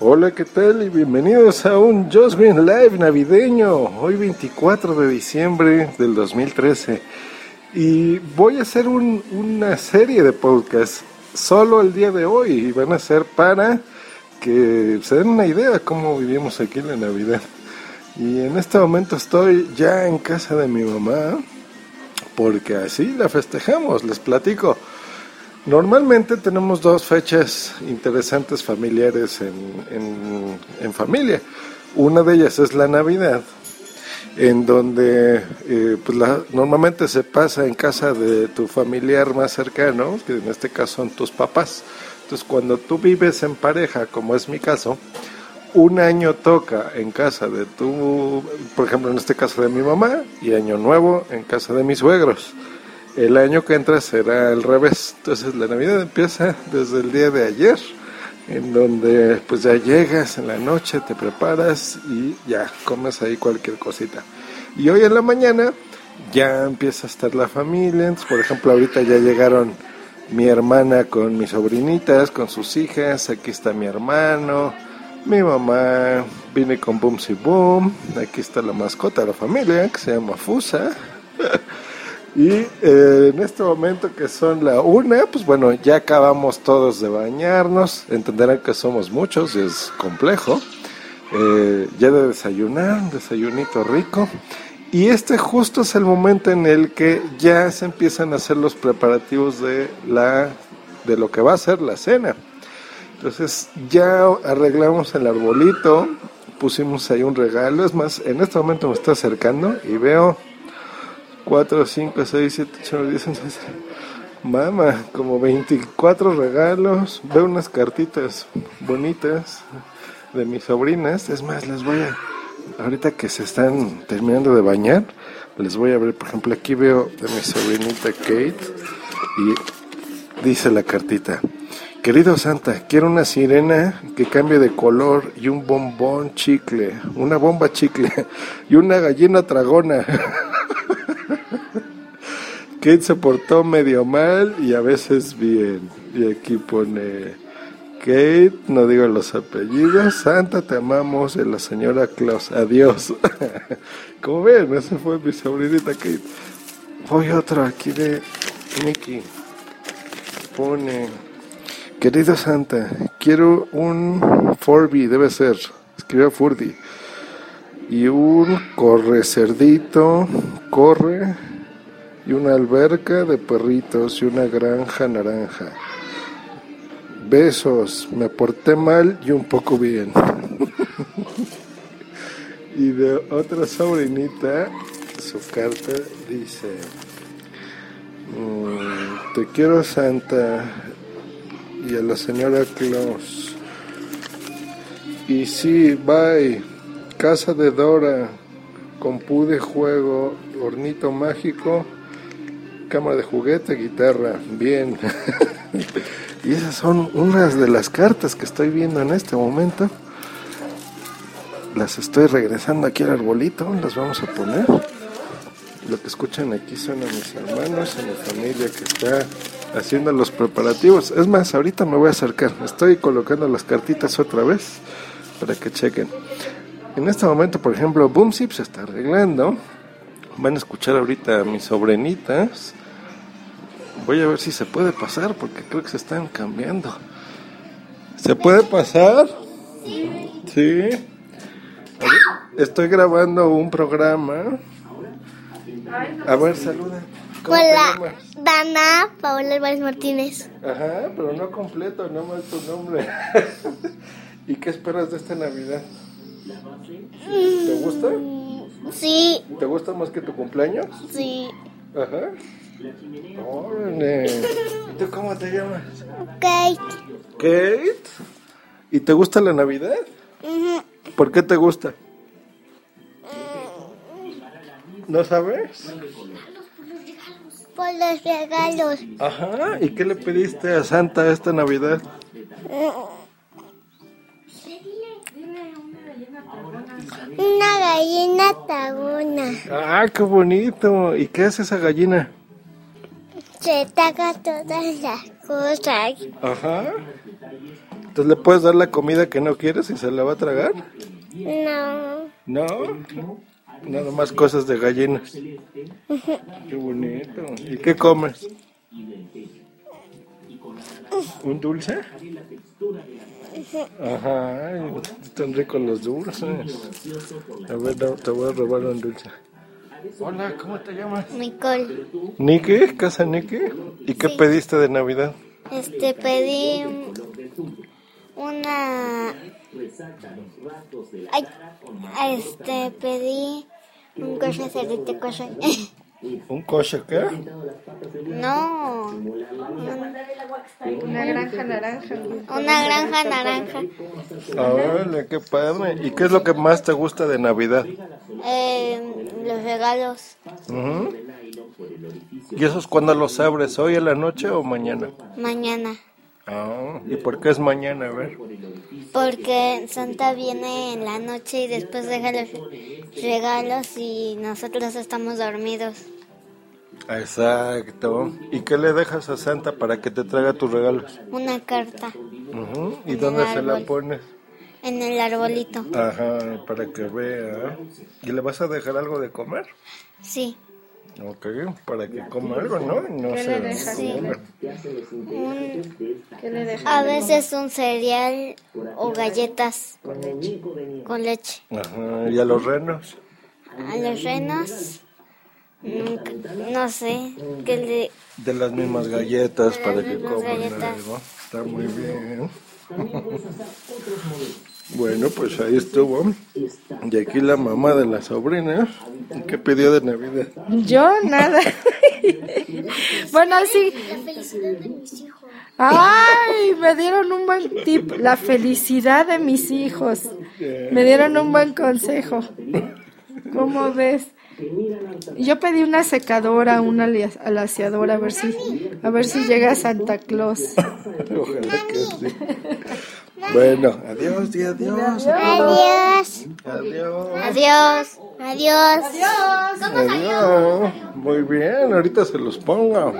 Hola, ¿qué tal? Y bienvenidos a un Just Green Live navideño. Hoy 24 de diciembre del 2013. Y voy a hacer una serie de podcasts solo el día de hoy. Y van a ser para que se den una idea de cómo vivimos aquí en la Navidad. Y en este momento estoy ya en casa de mi mamá. Porque así la festejamos, les platico. Normalmente tenemos dos fechas interesantes familiares en, en, familia. Una de ellas es la Navidad, en donde eh, pues normalmente se pasa en casa de tu familiar más cercano, que en este caso son tus papás. Entonces cuando tú vives en pareja, como es mi caso, un año toca en casa de tu, por ejemplo en este caso de mi mamá, y año nuevo en casa de mis suegros el año que entra será al revés. Entonces la Navidad empieza desde el día de ayer, en donde pues ya llegas en la noche, te preparas y ya comes ahí cualquier cosita. Y hoy en la mañana ya empieza a estar la familia. Por ejemplo, ahorita ya llegaron mi hermana con mis sobrinitas, con sus hijas. Aquí está mi hermano, mi mamá. Vine con y Boom. Aquí está la mascota de la familia que se llama Fusa. Y eh, en este momento que son la una, pues bueno, ya acabamos todos de bañarnos. Entenderán que somos muchos y es complejo. Eh, ya de desayunar, un desayunito rico. Y este justo es el momento en el que ya se empiezan a hacer los preparativos de, la, de lo que va a ser la cena. Entonces ya arreglamos el arbolito, pusimos ahí un regalo. Es más, en este momento me está acercando y veo 4, 5, 6, 7, 8, 9, 10, 11, Mama, como 24 regalos. Veo unas cartitas bonitas de mis sobrinas. Es más, les voy a. Ahorita que se están terminando de bañar, les voy a ver. Por ejemplo, aquí veo de mi sobrinita Kate. Y dice la cartita: Querido Santa, quiero una sirena que cambie de color y un bombón chicle, una bomba chicle y una gallina tragona. Kate se portó medio mal y a veces bien. Y aquí pone Kate, no digo los apellidos. Santa, te amamos. de la señora Claus, adiós. Como ven, esa fue mi sobrinita Kate. Voy otro aquí de Mickey. Pone, querido Santa, quiero un Furby, debe ser. Escribió Furby. Y un corre cerdito, corre y una alberca de perritos y una granja naranja. Besos, me porté mal y un poco bien. y de otra sobrinita, su carta dice, mm, te quiero Santa y a la señora Claus. Y sí, bye, casa de Dora, con pu de juego, hornito mágico cámara de juguete, guitarra, bien. y esas son unas de las cartas que estoy viendo en este momento. Las estoy regresando aquí al arbolito, las vamos a poner. Lo que escuchan aquí son a mis hermanos, a mi familia que está haciendo los preparativos. Es más, ahorita me voy a acercar. Estoy colocando las cartitas otra vez para que chequen. En este momento, por ejemplo, Boomsip se está arreglando. Van a escuchar ahorita a mis sobrinitas Voy a ver si se puede pasar porque creo que se están cambiando. ¿Se puede pasar? Sí. Estoy grabando un programa. A ver, saluda. Hola, Dana Paola Álvarez Martínez. Ajá, pero no completo, no más tu nombre. ¿Y qué esperas de esta Navidad? ¿Te gusta? Sí. ¿Te gusta más que tu cumpleaños? Sí. Ajá. Órale. ¿Y tú cómo te llamas? Kate. ¿Kate? ¿Y te gusta la Navidad? ¿Por qué te gusta? ¿No sabes? Por los regalos. Ajá, ¿y qué le pediste a Santa esta Navidad? Una gallina taguna. Ah, qué bonito. ¿Y qué hace esa gallina? Se taga todas las cosas. Ajá. Entonces le puedes dar la comida que no quieres y se la va a tragar. No. No. Nada más cosas de gallinas. Qué bonito. ¿Y qué comes? ¿Un dulce? Ajá, están ricos los dulces. A ver, te voy a robar un dulce. Hola, ¿cómo te llamas? Nicole. ¿Niki? ¿Casa Niki? ¿Y qué pediste de Navidad? Este pedí una. Ay, este pedí un coche cerrito coche. ¿Un coche qué? No. Una granja naranja. Una granja naranja. Órale, qué padre. ¿Y qué es lo que más te gusta de Navidad? Eh, los regalos. ¿Y esos cuándo los abres? ¿Hoy en la noche o mañana? Mañana. Ah, ¿y por qué es mañana? A ver. Porque Santa viene en la noche y después deja los regalos y nosotros estamos dormidos. Exacto. ¿Y qué le dejas a Santa para que te traiga tus regalos? Una carta Ujú. ¿Y En dónde se la pones? en el arbolito. Ajá, para que vea. ¿Y le vas a dejar algo de comer? Sí. Ok, para que coma algo, ¿no? No ¿Qué se le dejas duerma. Un- ¿Qué le dejas? a veces un cereal o galletas con leche. Ajá, ¿y a los renos? A los renos, mm, no sé, que le... De las mismas galletas para que coman algo. Está muy bien. Bueno, pues ahí estuvo. Y aquí la mamá de la sobrina. ¿Qué pidió de Navidad? Yo nada. bueno, sí. La felicidad de mis hijos. Ay, me dieron un buen tip. La felicidad de mis hijos. Me dieron un buen consejo. ¿Cómo ves? Yo pedí una secadora, una alaciadora, a ver si, a ver si llega Santa Claus. Ojalá que sí. Bueno, adiós, di adiós. Adiós. Adiós. Adiós. Adiós. Adiós. Muy bien, ahorita se los pongo.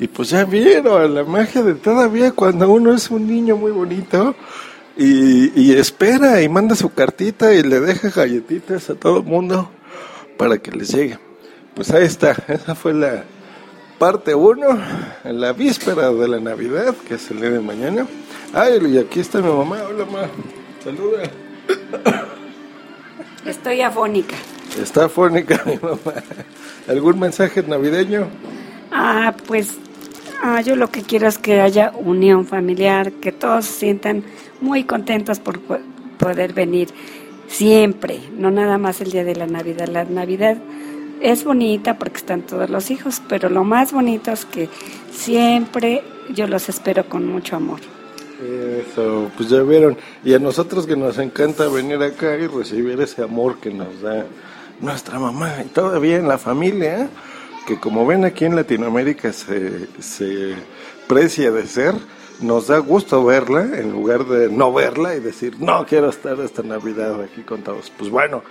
Y pues ya vieron la magia de todavía cuando uno es un niño muy bonito y, y espera y manda su cartita y le deja galletitas a todo el mundo para que les llegue. Pues ahí está, esa fue la parte 1, en la víspera de la Navidad, que es el día de mañana. Ay, y aquí está mi mamá, hola mamá, saluda. Estoy afónica. Está fónica mi mamá. ¿Algún mensaje navideño? Ah, pues ah, yo lo que quiero es que haya unión familiar, que todos se sientan muy contentos por po- poder venir siempre, no nada más el día de la Navidad. La Navidad es bonita porque están todos los hijos, pero lo más bonito es que siempre yo los espero con mucho amor. Eso, pues ya vieron. Y a nosotros que nos encanta venir acá y recibir ese amor que nos da nuestra mamá y todavía en la familia, que como ven aquí en Latinoamérica se, se precia de ser, nos da gusto verla en lugar de no verla y decir, no quiero estar esta Navidad aquí con todos. Pues bueno,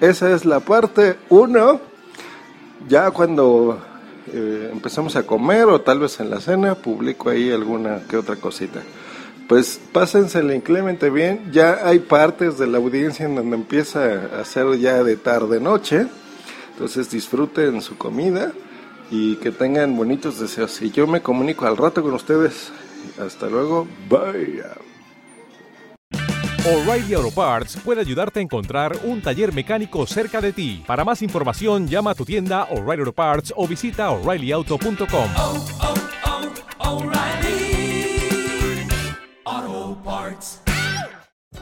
esa es la parte uno. Ya cuando eh, empezamos a comer o tal vez en la cena, publico ahí alguna que otra cosita. Pues pásensela inclemente bien. Ya hay partes de la audiencia en donde empieza a ser ya de tarde noche. Entonces disfruten su comida y que tengan bonitos deseos. Y yo me comunico al rato con ustedes. Hasta luego. Bye. O'Reilly Auto Parts puede ayudarte a encontrar un taller mecánico cerca de ti. Para más información, llama a tu tienda O'Reilly Auto Parts o visita oreillyauto.com.